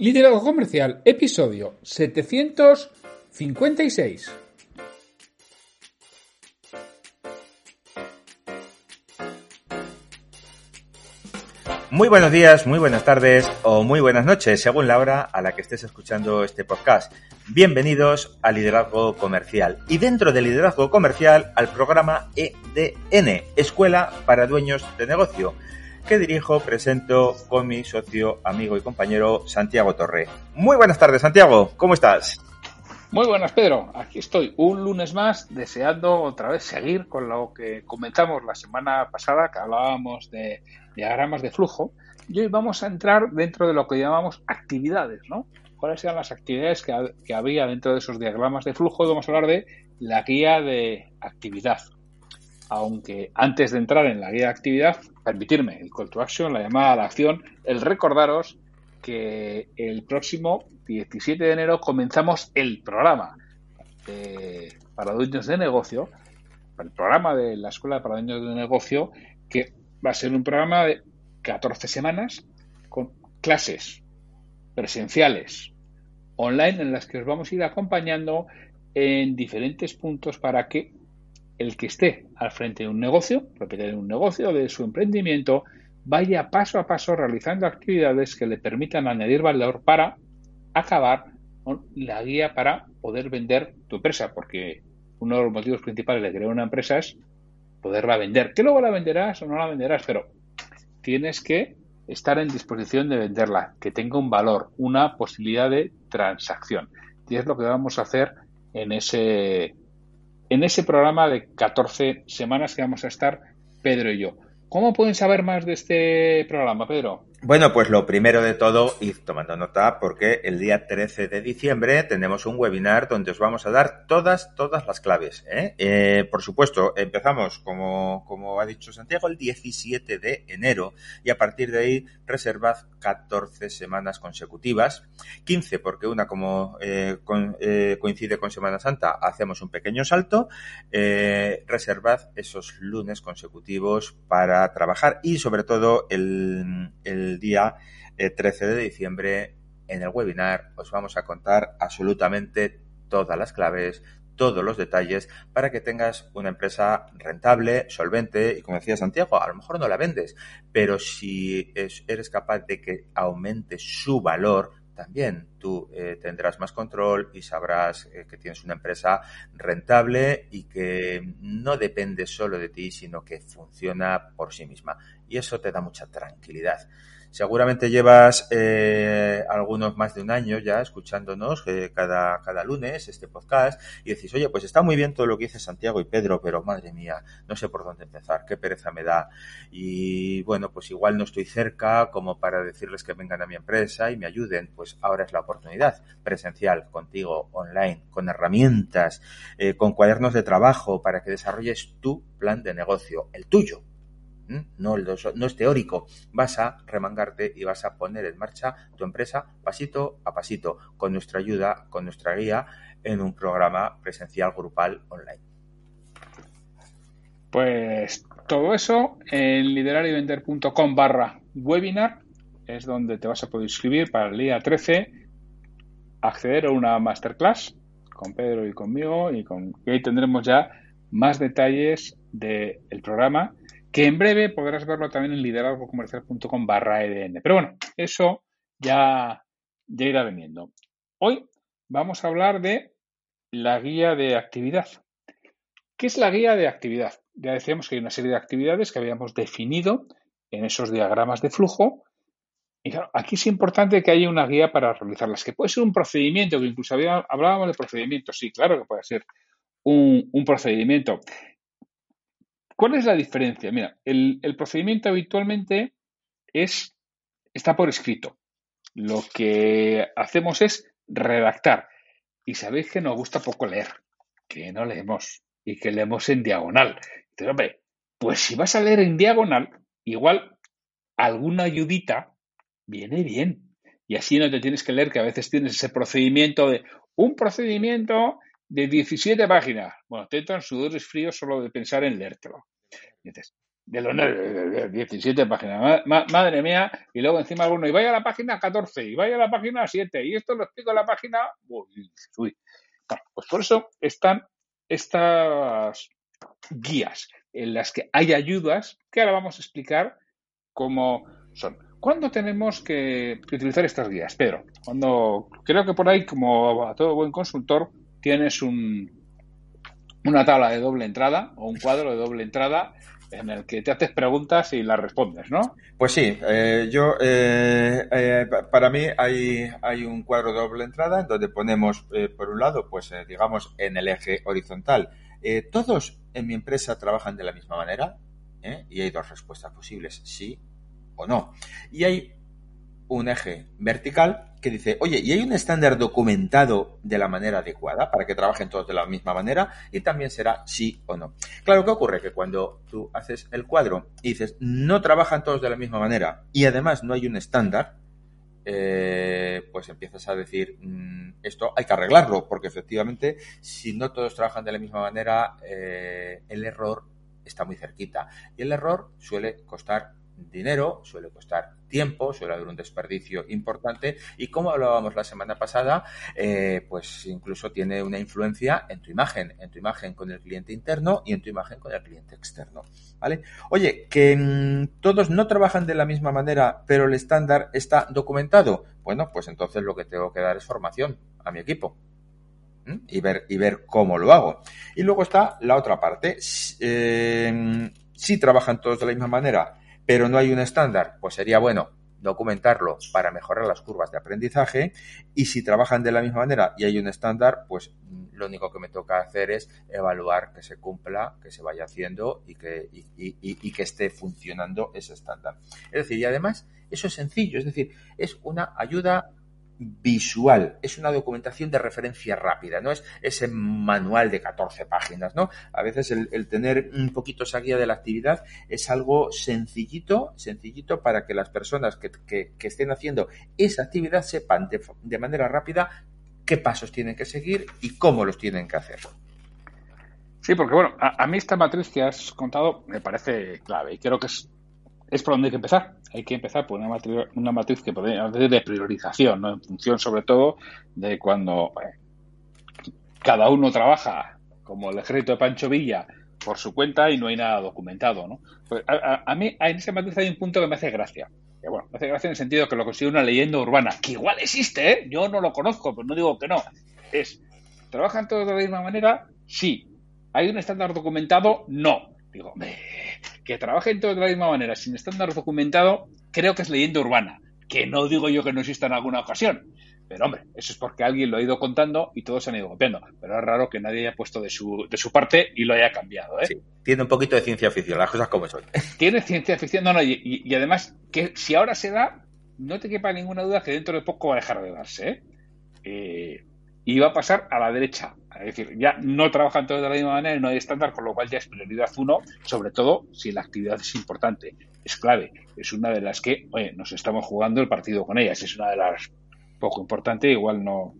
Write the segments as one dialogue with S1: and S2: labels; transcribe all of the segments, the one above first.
S1: Liderazgo Comercial, episodio 756.
S2: Muy buenos días, muy buenas tardes o muy buenas noches, según la hora a la que estés escuchando este podcast. Bienvenidos a Liderazgo Comercial y dentro de Liderazgo Comercial al programa EDN, Escuela para Dueños de Negocio, que dirijo, presento con mi socio, amigo y compañero Santiago Torre. Muy buenas tardes, Santiago, ¿cómo estás?
S1: Muy buenas, Pedro. Aquí estoy un lunes más deseando otra vez seguir con lo que comenzamos la semana pasada, que hablábamos de diagramas de flujo. Y hoy vamos a entrar dentro de lo que llamamos actividades, ¿no? ¿Cuáles eran las actividades que había dentro de esos diagramas de flujo? Y vamos a hablar de la guía de actividad. Aunque antes de entrar en la guía de actividad, permitirme el call to action, la llamada a la acción, el recordaros que el próximo 17 de enero comenzamos el programa para dueños de negocio, el programa de la Escuela para Dueños de Negocio, que va a ser un programa de 14 semanas con clases presenciales online en las que os vamos a ir acompañando en diferentes puntos para que el que esté al frente de un negocio, propietario de un negocio, de su emprendimiento, vaya paso a paso realizando actividades que le permitan añadir valor para acabar con la guía para poder vender tu empresa, porque uno de los motivos principales de crear una empresa es poderla vender. Que luego la venderás o no la venderás, pero tienes que estar en disposición de venderla, que tenga un valor, una posibilidad de transacción. Y es lo que vamos a hacer en ese, en ese programa de 14 semanas que vamos a estar Pedro y yo. ¿Cómo pueden saber más de este programa, Pedro?
S2: Bueno, pues lo primero de todo, ir tomando nota, porque el día 13 de diciembre tenemos un webinar donde os vamos a dar todas, todas las claves. ¿eh? Eh, por supuesto, empezamos, como, como ha dicho Santiago, el 17 de enero y a partir de ahí reservad 14 semanas consecutivas, 15 porque una como eh, eh, coincide con Semana Santa, hacemos un pequeño salto, eh, reservad esos lunes consecutivos para trabajar y sobre todo el, el día eh, 13 de diciembre en el webinar os vamos a contar absolutamente todas las claves, todos los detalles para que tengas una empresa rentable, solvente y como decía Santiago, a lo mejor no la vendes, pero si es- eres capaz de que aumente su valor, también tú eh, tendrás más control y sabrás eh, que tienes una empresa rentable y que no depende solo de ti, sino que funciona por sí misma. Y eso te da mucha tranquilidad. Seguramente llevas eh, algunos más de un año ya escuchándonos eh, cada, cada lunes este podcast y decís, oye, pues está muy bien todo lo que dice Santiago y Pedro, pero madre mía, no sé por dónde empezar, qué pereza me da. Y bueno, pues igual no estoy cerca como para decirles que vengan a mi empresa y me ayuden. Pues ahora es la oportunidad presencial contigo, online, con herramientas, eh, con cuadernos de trabajo para que desarrolles tu plan de negocio, el tuyo. ¿Mm? No, no es teórico. Vas a remangarte y vas a poner en marcha tu empresa pasito a pasito, con nuestra ayuda, con nuestra guía, en un programa presencial grupal online.
S1: Pues todo eso en liderarivender.com barra webinar es donde te vas a poder inscribir para el día 13, acceder a una masterclass con Pedro y conmigo y con y ahí tendremos ya más detalles del programa que en breve podrás verlo también en liderazgocomercial.com barra EDN. Pero bueno, eso ya, irá veniendo. Hoy vamos a hablar de la guía de actividad. ¿Qué es la guía de actividad? Ya decíamos que hay una serie de actividades que habíamos definido en esos diagramas de flujo. Y claro, aquí es importante que haya una guía para realizarlas, que puede ser un procedimiento, que incluso hablábamos de procedimientos. Sí, claro que puede ser un procedimiento. ¿Cuál es la diferencia? Mira, el, procedimiento habitualmente es, está por escrito. lo que hacemos es redactar. Y sabéis que nos gusta poco leer, que no leemos y que leemos en diagonal. Entonces, hombre, pues si vas a leer en diagonal, igual alguna ayudita viene bien. Y así no te tienes que leer que a veces tienes ese procedimiento de un procedimiento de 17 páginas. Bueno, te entran sudores fríos solo de pensar en leértelo. dices, de los 17 páginas, madre mía, y luego encima alguno, y vaya a la página 14, y vaya a la página 7, y esto lo explico en la página, uy, uy. Pues por eso están estas guías en las que hay ayudas que ahora vamos a explicar cómo son. ¿Cuándo tenemos que, utilizar estas guías, Pedro? Cuando creo que por ahí, como a todo buen consultor, tienes un, una tabla de doble entrada o un cuadro de doble entrada en el que te haces preguntas y las respondes, ¿no?
S2: Pues sí, eh, yo, eh, eh, para mí hay, hay un cuadro de doble entrada donde ponemos, por un lado, pues digamos, en el eje horizontal, ¿todos en mi empresa trabajan de la misma manera? Y hay dos respuestas posibles, sí o no. Y hay un eje vertical que dice, oye, ¿y hay un estándar documentado de la manera adecuada para que trabajen todos de la misma manera? Y también será sí o no. Claro, ¿qué ocurre? Que cuando tú haces el cuadro y dices, no trabajan todos de la misma manera y además no hay un estándar, eh, pues empiezas a decir, mm, esto hay que arreglarlo, porque efectivamente, si no todos trabajan de la misma manera, eh, el error está muy cerquita. Y el error suele costar dinero, suele costar tiempo, suele haber un desperdicio importante y como hablábamos la semana pasada, eh, pues incluso tiene una influencia en tu imagen, en tu imagen con el cliente interno y en tu imagen con el cliente externo. ¿Vale? Oye, que mm, todos no trabajan de la misma manera, pero el estándar está documentado. Bueno, pues entonces lo que tengo que dar es formación a mi equipo y ver, y ver cómo lo hago. Y luego está la otra parte. Eh, si trabajan todos de la misma manera, pero no hay un estándar, pues sería bueno documentarlo para mejorar las curvas de aprendizaje y si trabajan de la misma manera y hay un estándar, pues lo único que me toca hacer es evaluar que se cumpla, que se vaya haciendo y que esté funcionando ese estándar. Es decir, y además eso es sencillo, es decir, es una ayuda visual, es una documentación de referencia rápida, no es ese manual de 14 páginas, ¿no? A veces el, tener un poquito esa guía de la actividad es algo sencillito, sencillito para que las personas que, estén haciendo esa actividad sepan de, manera rápida qué pasos tienen que seguir y cómo los tienen que hacer.
S1: Sí, porque bueno, a, a mí esta matriz que has contado me parece clave y creo que es es por donde hay que empezar. Hay que empezar por una matriz, una matriz que de priorización, ¿no? en función sobre todo de cuando cada uno trabaja como el ejército de Pancho Villa por su cuenta y no hay nada documentado. ¿no? Pues a, mí en esa matriz hay un punto que me hace gracia. Que, bueno, me hace gracia en el sentido que lo considero una leyenda urbana, que igual existe, ¿eh? yo no lo conozco, pero no digo que no. Es, ¿trabajan todos de la misma manera? Sí. ¿Hay un estándar documentado? No. Digo, que trabajen todos de la misma manera, sin estándar documentado, creo que es leyenda urbana. Que no digo yo que no exista en alguna ocasión. Pero hombre, eso es porque alguien lo ha ido contando y todos se han ido copiando. Pero es raro que nadie haya puesto de su, de su parte y lo haya cambiado. ¿eh? Sí,
S2: tiene un poquito de ciencia ficción, las cosas como son.
S1: Tiene ciencia ficción, no, no, y, además que si ahora se da, no te quepa ninguna duda que dentro de poco va a dejar de darse. ¿eh? eh y va a pasar a la derecha. Es decir, ya no trabajan todos de la misma manera y no hay estándar, con lo cual ya es prioridad uno, sobre todo si la actividad es importante, es clave, es una de las que, nos estamos jugando el partido con ellas, es una de las poco importante, igual no,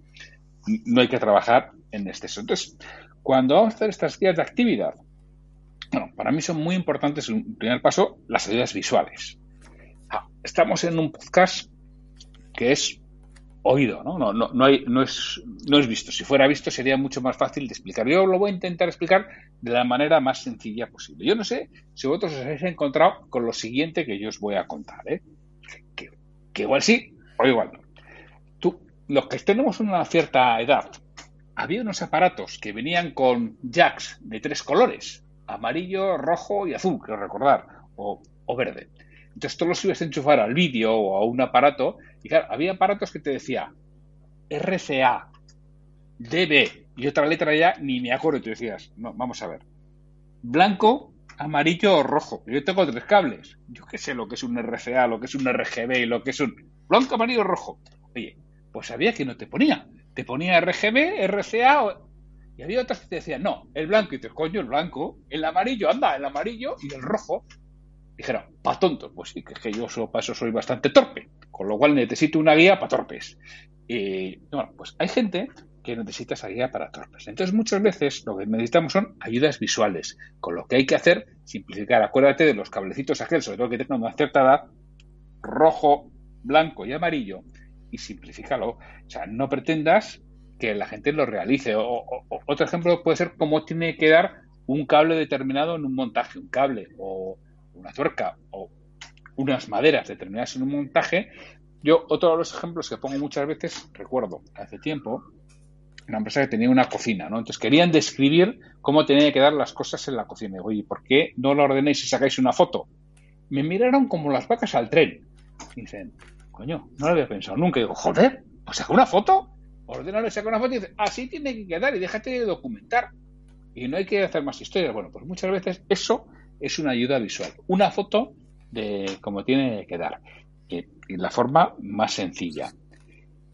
S1: no hay que trabajar en exceso. Entonces, cuando vamos a hacer estas guías de actividad, bueno, para mí son muy importantes, en primer paso, las ayudas visuales. Ah, estamos en un podcast que es oído, ¿no? No, no, no, hay, no, es, no es visto. Si fuera visto sería mucho más fácil de explicar. Yo lo voy a intentar explicar de la manera más sencilla posible. Yo no sé si vosotros os habéis encontrado con lo siguiente que yo os voy a contar, ¿eh? Que, igual sí o igual no. Tú, los que tenemos una cierta edad, había unos aparatos que venían con jacks de tres colores, amarillo, rojo y azul, quiero recordar, o, o verde. Entonces tú los ibas a enchufar al vídeo o a un aparato y claro, había aparatos que te decía RCA, DB y otra letra ya ni me acuerdo y tú decías, no, vamos a ver. Blanco, amarillo o rojo. Yo tengo tres cables. Yo qué sé lo que es un RCA, lo que es un RGB, lo que es un blanco, amarillo o rojo. Oye, pues sabía que no te ponía. Te ponía RGB, RCA y había otras que te decían, no, el blanco. Y te coño, el blanco, el amarillo, anda, el amarillo y el rojo. Dijeron, pa' tonto. Pues sí, que yo so- para eso soy bastante torpe. Con lo cual necesito una guía para torpes. Y bueno, pues hay gente que necesita esa guía para torpes. Entonces, muchas veces lo que necesitamos son ayudas visuales. Con lo que hay que hacer, simplificar. Acuérdate de los cablecitos aquel, sobre todo que tengan una cierta edad, rojo, blanco y amarillo, y simplifícalo. O sea, no pretendas que la gente lo realice. O- otro ejemplo puede ser cómo tiene que dar un cable determinado en un montaje, un cable o una tuerca o unas maderas determinadas en un montaje. Yo, otro de los ejemplos que pongo muchas veces, recuerdo hace tiempo, una empresa que tenía una cocina, ¿no? Entonces querían describir cómo tenían que quedar las cosas en la cocina. Digo, oye, ¿por qué no lo ordenéis y sacáis una foto? Me miraron como las vacas al tren. Y dicen, coño, no lo había pensado nunca. Y digo, joder, pues saca una foto, ordénalo y saca una foto y dice, así tiene que quedar y déjate de documentar. Y no hay que hacer más historias. Bueno, pues muchas veces eso es una ayuda visual. Una foto de cómo tiene que quedar. Y, y la forma más sencilla.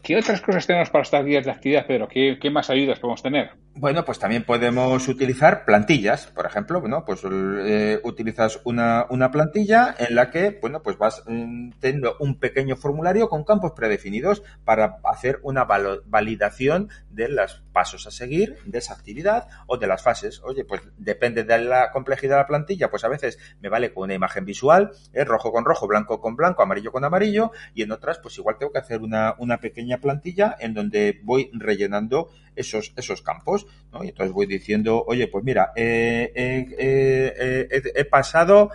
S1: ¿Qué otras cosas tenemos para estas guías de actividad, Pedro? ¿Qué, qué más ayudas podemos tener?
S2: Bueno, pues también podemos utilizar plantillas, por ejemplo, ¿no? Pues eh, utilizas una, una plantilla en la que, bueno, pues vas mm, teniendo un pequeño formulario con campos predefinidos para hacer una validación de los pasos a seguir de esa actividad o de las fases. Oye, pues depende de la complejidad de la plantilla, pues a veces me vale con una imagen visual, ¿eh? rojo con rojo, blanco con blanco, amarillo con amarillo, y en otras, pues igual tengo que hacer una, una pequeña plantilla en donde voy rellenando esos, esos campos, ¿no? Y entonces voy diciendo, oye, pues mira, eh, eh, eh, eh, he pasado,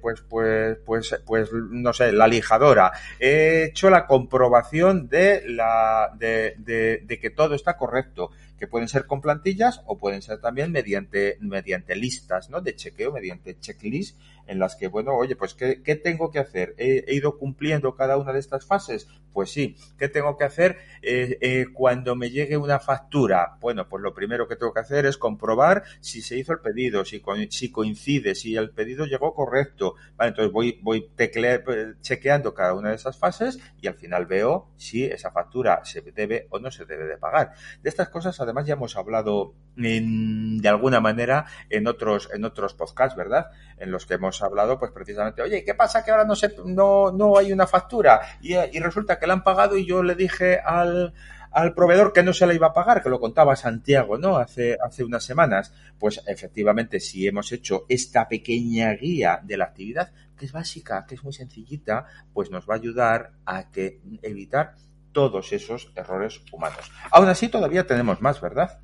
S2: pues, pues, pues, pues, no sé, la lijadora, he hecho la comprobación de la, de, de, de que todo está correcto, que pueden ser con plantillas o pueden ser también mediante, mediante listas, ¿no? De chequeo, mediante checklist, en las que, bueno, oye, pues, ¿qué, qué tengo que hacer? ¿He, ido cumpliendo cada una de estas fases? Pues sí. ¿Qué tengo que hacer eh, eh, cuando me llegue una factura? Bueno, pues lo primero que tengo que hacer es comprobar si se hizo el pedido, si, si coincide, si el pedido llegó correcto. Vale, entonces voy, voy eh, chequeando cada una de esas fases y al final veo si esa factura se debe o no se debe de pagar. De estas cosas, además, ya hemos hablado en- de alguna manera en otros, en otros podcasts, ¿verdad? En los que hemos hablado, pues precisamente, oye, ¿qué pasa que ahora no se, no, no hay una factura? Y, resulta que la han pagado y yo le dije al, al proveedor que no se la iba a pagar, que lo contaba Santiago, ¿no? Hace, hace unas semanas. Pues efectivamente, si hemos hecho esta pequeña guía de la actividad, que es básica, que es muy sencillita, pues nos va a ayudar a que evitar todos esos errores humanos. Aún así, todavía tenemos más, ¿verdad?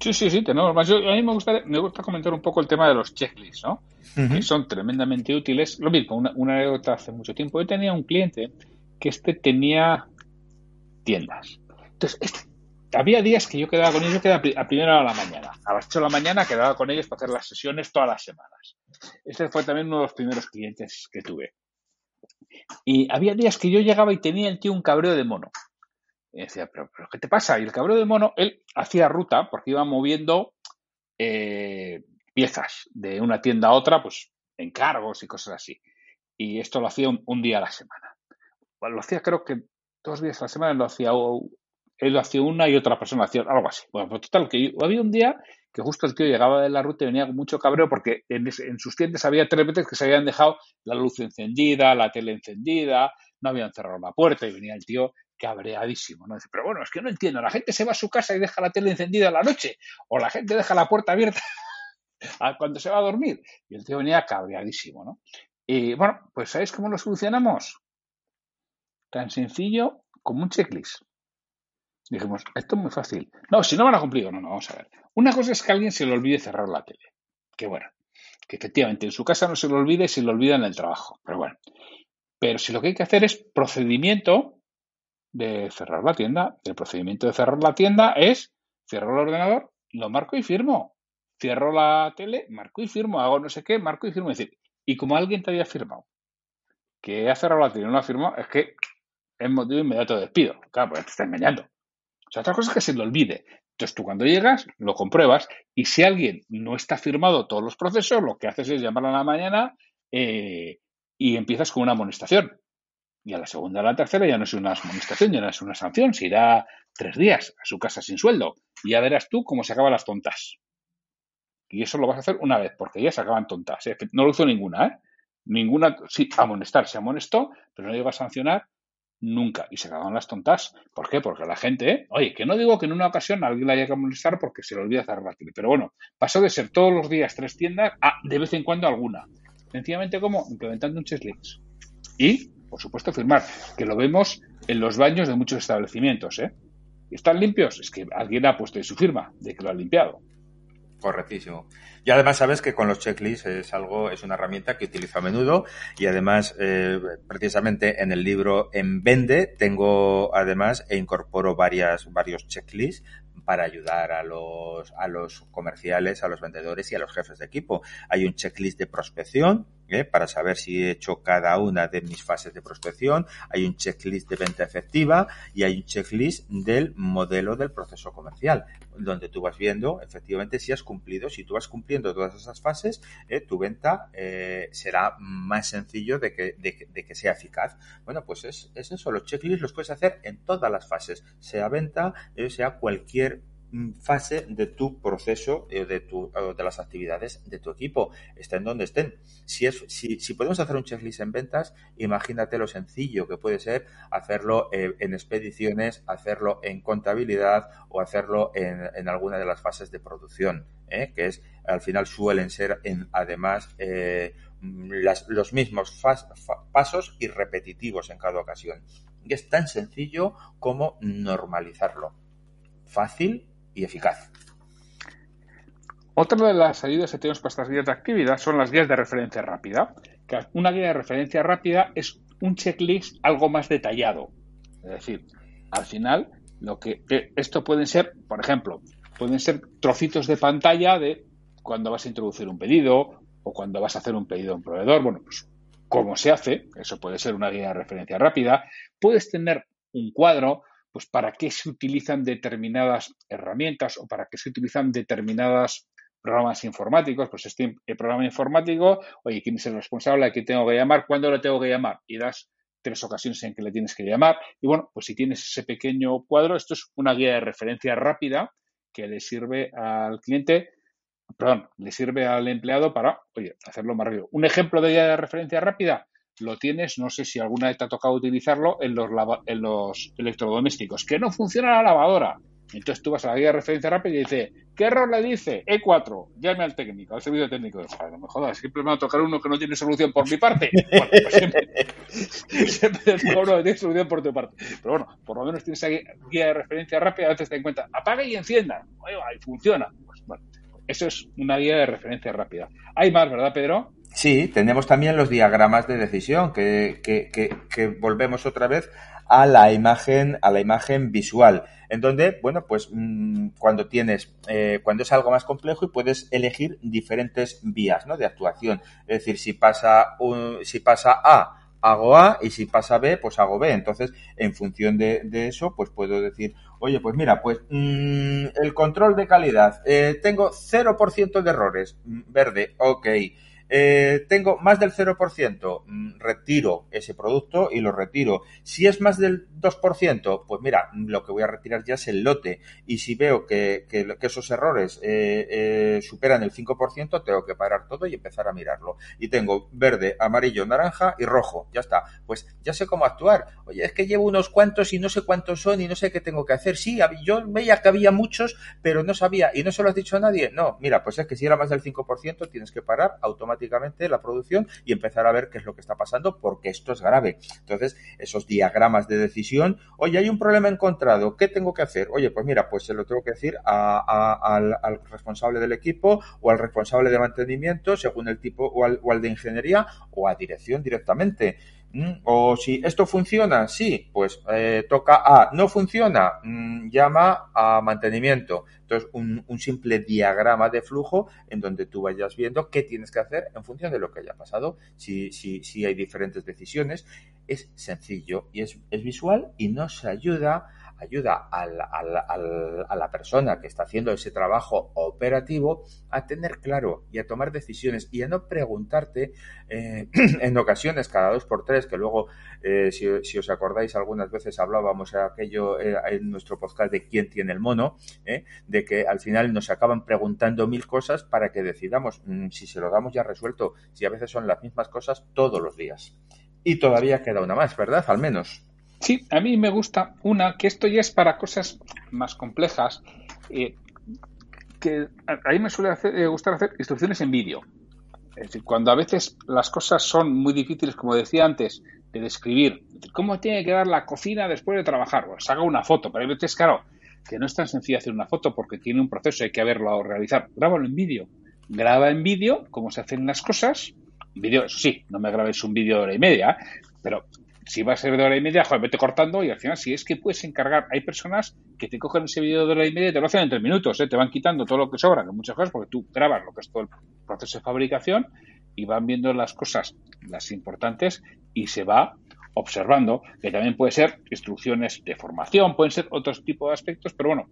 S1: Sí, sí, sí, tenemos más. Yo- a mí me gusta, me gusta comentar un poco el tema de los checklists, ¿no? Que son tremendamente útiles. Lo mismo, una, una anécdota hace mucho tiempo. Yo tenía un cliente que este tenía tiendas. Entonces, este- había días que yo quedaba con ellos, yo quedaba a primera hora de la mañana. A las 8 de la mañana quedaba con ellos para hacer las sesiones todas las semanas. Este fue también uno de los primeros clientes que tuve. Y había días que yo llegaba y tenía el tío un cabreo de mono. Y decía, ¿pero, pero qué te pasa? Y el cabreo de mono, él hacía ruta porque iba moviendo eh, piezas de una tienda a otra, pues encargos y cosas así. Y esto lo hacía un, día a la semana. Lo hacía creo que dos días a la semana, lo hacía él lo hacía una y otra persona hacía algo así. Bueno, pues total, que había un día que justo el tío llegaba de la ruta y venía con mucho cabreo porque en, en sus tiendas había tres veces que se habían dejado la luz encendida, la tele encendida, no habían cerrado la puerta y venía el tío cabreadísimo, ¿no? Pero bueno, es que no entiendo, la gente se va a su casa y deja la tele encendida a la noche, o la gente deja la puerta abierta cuando se va a dormir. Y el tío venía cabreadísimo, ¿no? Y bueno, pues ¿sabéis cómo lo solucionamos? Tan sencillo como un checklist. Dijimos, esto es muy fácil. No, si no van a cumplir, no, no, vamos a ver. Una cosa es que alguien se le olvide cerrar la tele. Que bueno, que efectivamente en su casa no se le olvide y se le olvida en el trabajo. Pero bueno. Pero si lo que hay que hacer es procedimiento de cerrar la tienda, el procedimiento de cerrar la tienda es cierro el ordenador, lo marco y firmo. Cierro la tele, marco y firmo, hago no sé qué, marco y firmo. Es decir, y como alguien te había firmado, que ha cerrado la tele y no la firmado, es que es motivo inmediato de despido. Claro, pues te está engañando. O sea, otra cosa es que se le olvide. Entonces tú cuando llegas lo compruebas y si alguien no está firmado todos los procesos, lo que haces es llamarla a la mañana eh, y empiezas con una amonestación. Y a la segunda a la tercera ya no es una amonestación, ya no es una sanción, se irá tres días a su casa sin sueldo. Y ya verás tú cómo se acaban las tontas. Y eso lo vas a hacer una vez, porque ya se acaban tontas. ¿eh? No lo hizo ninguna, ¿eh? Ninguna, sí, amonestar, se amonestó, pero no llegó a sancionar nunca. Y se acaban las tontas. ¿Por qué? Porque la gente, ¿eh? oye, que no digo que en una ocasión alguien la haya que amonestar porque se le olvida cerrar la Pero bueno, pasó de ser todos los días tres tiendas a de vez en cuando alguna. Sencillamente como implementando un checklist. Y, por supuesto, firmar, que lo vemos en los baños de muchos establecimientos, ¿eh? ¿Están limpios? Es que alguien ha puesto su firma de que lo ha limpiado.
S2: Correctísimo. Y además sabes que con los checklists es algo, es una herramienta que utilizo a menudo y además eh, precisamente en el libro En Vende tengo además e incorporo varias, varios checklists para ayudar a los, a los comerciales, a los vendedores y a los jefes de equipo. Hay un checklist de prospección ¿eh? para saber si he hecho cada una de mis fases de prospección. Hay un checklist de venta efectiva y hay un checklist del modelo del proceso comercial, donde tú vas viendo efectivamente si has cumplido. Si tú vas cumpliendo todas esas fases, ¿eh? tu venta eh, será más sencillo de que, de, que sea eficaz. Bueno, pues es, es eso. Los checklists los puedes hacer en todas las fases, sea venta, sea cualquier fase de tu proceso eh, de, tu, de las actividades de tu equipo, estén donde estén. Si, es, si, si, podemos hacer un checklist en ventas, imagínate lo sencillo que puede ser hacerlo eh, en expediciones, hacerlo en contabilidad o hacerlo en, en alguna de las fases de producción, ¿eh? que es al final suelen ser en, además las, los mismos pasos y repetitivos en cada ocasión. Es tan sencillo como normalizarlo. Fácil y eficaz.
S1: Otra de las ayudas que tenemos para estas guías de actividad son las guías de referencia rápida. Una guía de referencia rápida es un checklist algo más detallado. Es decir, al final, lo que esto pueden ser, por ejemplo, pueden ser trocitos de pantalla de cuando vas a introducir un pedido o cuando vas a hacer un pedido a un proveedor. Bueno, pues cómo se hace, eso puede ser una guía de referencia rápida. Puedes tener un cuadro pues para qué se utilizan determinadas herramientas o para qué se utilizan determinadas programas informáticos, pues este programa informático, oye, ¿quién es el responsable? ¿A quién tengo que llamar? ¿Cuándo le tengo que llamar? Y das tres ocasiones en que le tienes que llamar. Y bueno, pues si tienes ese pequeño cuadro, esto es una guía de referencia rápida que le sirve al cliente, perdón, le sirve al empleado para, oye, hacerlo más rápido. Un ejemplo de guía de referencia rápida, lo tienes, no sé si alguna vez te ha tocado utilizarlo en los, electrodomésticos, que no funciona la lavadora. Entonces tú vas a la guía de referencia rápida y dice, ¿qué error le dice? E4, llame al técnico, al servicio técnico. Joder, no me jodas, siempre me va a tocar uno que no tiene solución por mi parte. Bueno, pues siempre, siempre uno que tiene solución por tu parte. Pero bueno, por lo menos tienes esa guía de referencia rápida, a veces te cuenta, apague y encienda. Oiga, y funciona. Pues bueno, eso es una guía de referencia rápida. Hay más, ¿verdad, Pedro?
S2: Sí, tenemos también los diagramas de decisión, que, que, que, volvemos otra vez a la imagen, a la imagen visual, en donde, bueno, pues mmm, cuando tienes, eh, cuando es algo más complejo y puedes elegir diferentes vías, ¿no? De actuación. Es decir, si pasa un, si pasa A, hago A y si pasa B, pues hago B. Entonces, en función de, eso, pues puedo decir, oye, pues mira, pues mmm, el control de calidad, eh, tengo 0% de errores, verde, ok. Eh, tengo más del 0%, mm, retiro ese producto y lo retiro. Si es más del 2%, pues mira, lo que voy a retirar ya es el lote. Y si veo que, esos errores eh, eh, superan el 5%, tengo que parar todo y empezar a mirarlo. Y tengo verde, amarillo, naranja y rojo. Ya está. Pues ya sé cómo actuar. Oye, es que llevo unos cuantos y no sé cuántos son y no sé qué tengo que hacer. Sí, yo veía que había muchos, pero no sabía. ¿Y no se lo has dicho a nadie? No, mira, pues es que si era más del 5%, tienes que parar automáticamente la producción y empezar a ver qué es lo que está pasando porque esto es grave. Entonces, esos diagramas de decisión, oye, hay un problema encontrado, ¿qué tengo que hacer? Oye, pues mira, pues se lo tengo que decir a, al, responsable del equipo o al responsable de mantenimiento, según el tipo, o al de ingeniería o a dirección directamente. O si esto funciona, sí, pues eh, toca a, no funciona, mmm, llama a mantenimiento. Entonces, un, un, simple diagrama de flujo en donde tú vayas viendo qué tienes que hacer en función de lo que haya pasado, si, si, si hay diferentes decisiones. Es sencillo y es, es visual y nos ayuda ayuda a la, a, la, persona que está haciendo ese trabajo operativo a tener claro y a tomar decisiones y a no preguntarte eh, en ocasiones cada dos por tres, que luego, eh, si, os acordáis, algunas veces hablábamos aquello eh, en nuestro podcast de quién tiene el mono, de que al final nos acaban preguntando mil cosas para que decidamos mmm, si se lo damos ya resuelto, si a veces son las mismas cosas todos los días. Y todavía queda una más, ¿verdad? Al menos.
S1: Sí, a mí me gusta una, que esto ya es para cosas más complejas, eh, que a mí me suele hacer, eh, gustar hacer instrucciones en vídeo. Es decir, cuando a veces las cosas son muy difíciles, como decía antes, de describir, cómo tiene que dar la cocina después de trabajar, pues haga una foto, pero hay veces, claro, que no es tan sencillo hacer una foto porque tiene un proceso, hay que verlo realizar. Grábalo en vídeo. Graba en vídeo cómo se hacen las cosas. Vídeo, eso sí, no me grabes un vídeo de hora y media, pero si va a ser de hora y media, joder, vete cortando y al final, si es que puedes encargar, hay personas que te cogen ese vídeo de hora y media y te lo hacen en tres minutos, ¿eh? te van quitando todo lo que sobra, que muchas cosas, porque tú grabas lo que es todo el proceso de fabricación y van viendo las cosas, las importantes, y se va observando, que también puede ser instrucciones de formación, pueden ser otros tipos de aspectos, pero bueno,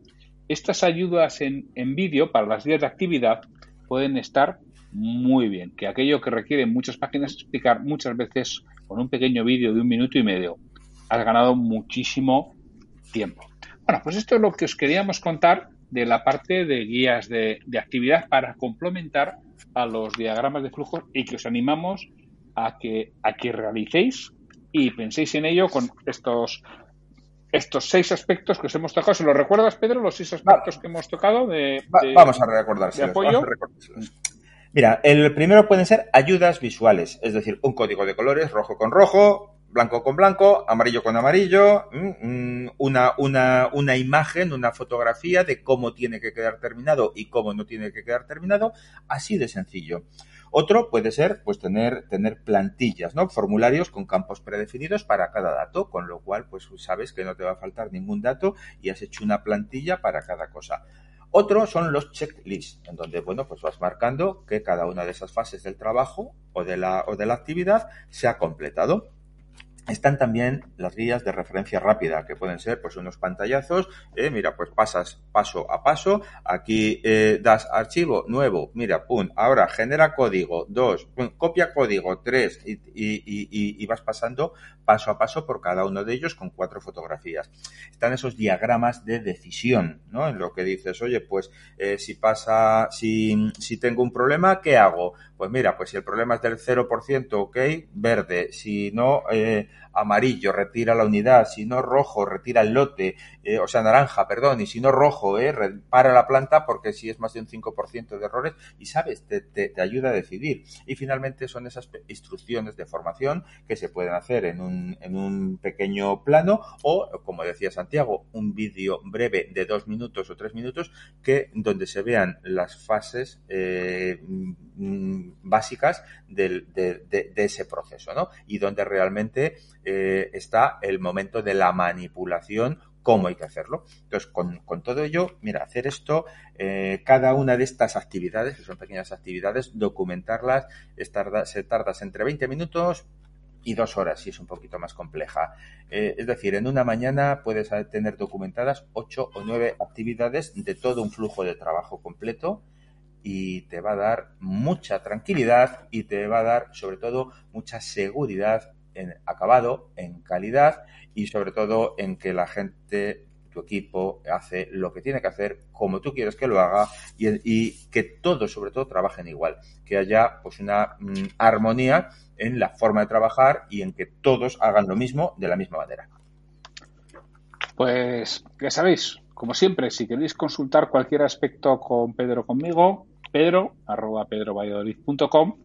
S1: estas ayudas en, en vídeo para las días de actividad pueden estar muy bien, que aquello que requiere muchas páginas explicar muchas veces con un pequeño vídeo de un minuto y medio, has ganado muchísimo tiempo. Bueno, pues esto es lo que os queríamos contar de la parte de guías de, de actividad para complementar a los diagramas de flujo y que os animamos a que, a que realicéis y penséis en ello con estos estos seis aspectos que os hemos tocado. ¿Se los recuerdas, Pedro, los seis aspectos que hemos tocado de, de
S2: vamos a recordárselos,
S1: de apoyo?
S2: Mira, el primero pueden ser ayudas visuales, es decir, un código de colores rojo con rojo, blanco con blanco, amarillo con amarillo, una, una, una imagen, una fotografía de cómo tiene que quedar terminado y cómo no tiene que quedar terminado, así de sencillo. Otro puede ser, pues, tener, tener plantillas, ¿no? Formularios con campos predefinidos para cada dato, con lo cual, pues, sabes que no te va a faltar ningún dato y has hecho una plantilla para cada cosa. Otro son los checklists, en donde, bueno, pues vas marcando que cada una de esas fases del trabajo o de la, o de la actividad se ha completado. Están también las guías de referencia rápida, que pueden ser pues unos pantallazos, eh, mira, pues pasas paso a paso, aquí eh, das archivo nuevo, mira, pum, ahora genera código, dos, copia código, tres, y, y, y, y, vas pasando paso a paso por cada uno de ellos con cuatro fotografías. Están esos diagramas de decisión, ¿no? En lo que dices, oye, pues eh, si pasa, si, si tengo un problema, ¿qué hago? Pues mira, pues si el problema es del 0%, ok, verde, si no, eh, amarillo, retira la unidad, si no rojo, retira el lote, eh, o sea, naranja, perdón, y si no rojo, eh, para la planta porque si es más de un 5% de errores y sabes, te, te, te, ayuda a decidir. Y finalmente son esas instrucciones de formación que se pueden hacer en un, en un pequeño plano o, como decía Santiago, un vídeo breve de dos minutos o tres minutos que donde se vean las fases eh, básicas del, de, de, ese proceso, ¿no? Y donde realmente eh, está el momento de la manipulación cómo hay que hacerlo. Entonces, con, todo ello, mira, hacer esto, eh, cada una de estas actividades, que son pequeñas actividades, documentarlas, tarda, se entre 20 minutos y dos horas, si es un poquito más compleja. Eh, es decir, en una mañana puedes tener documentadas ocho o nueve actividades de todo un flujo de trabajo completo y te va a dar mucha tranquilidad y te va a dar, sobre todo, mucha seguridad en acabado, en calidad y sobre todo en que la gente, tu equipo, hace lo que tiene que hacer como tú quieres que lo haga y, que todos, sobre todo, trabajen igual, que haya pues una mm, armonía en la forma de trabajar y en que todos hagan lo mismo de la misma manera.
S1: Pues ya sabéis, como siempre, si queréis consultar cualquier aspecto con Pedro conmigo, pedro arroba pedrovalladolid.com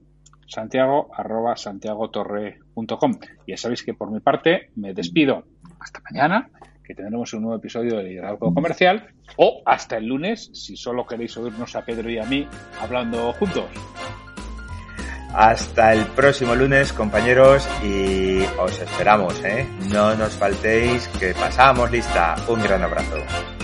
S1: santiago arroba santiagotorre.com. Ya sabéis que por mi parte me despido. Hasta mañana, que tendremos un nuevo episodio de Liderazgo Comercial, o hasta el lunes, si solo queréis oírnos a Pedro y a mí hablando juntos.
S2: Hasta el próximo lunes, compañeros, y os esperamos, ¿eh? No nos faltéis, que pasamos lista. Un gran abrazo.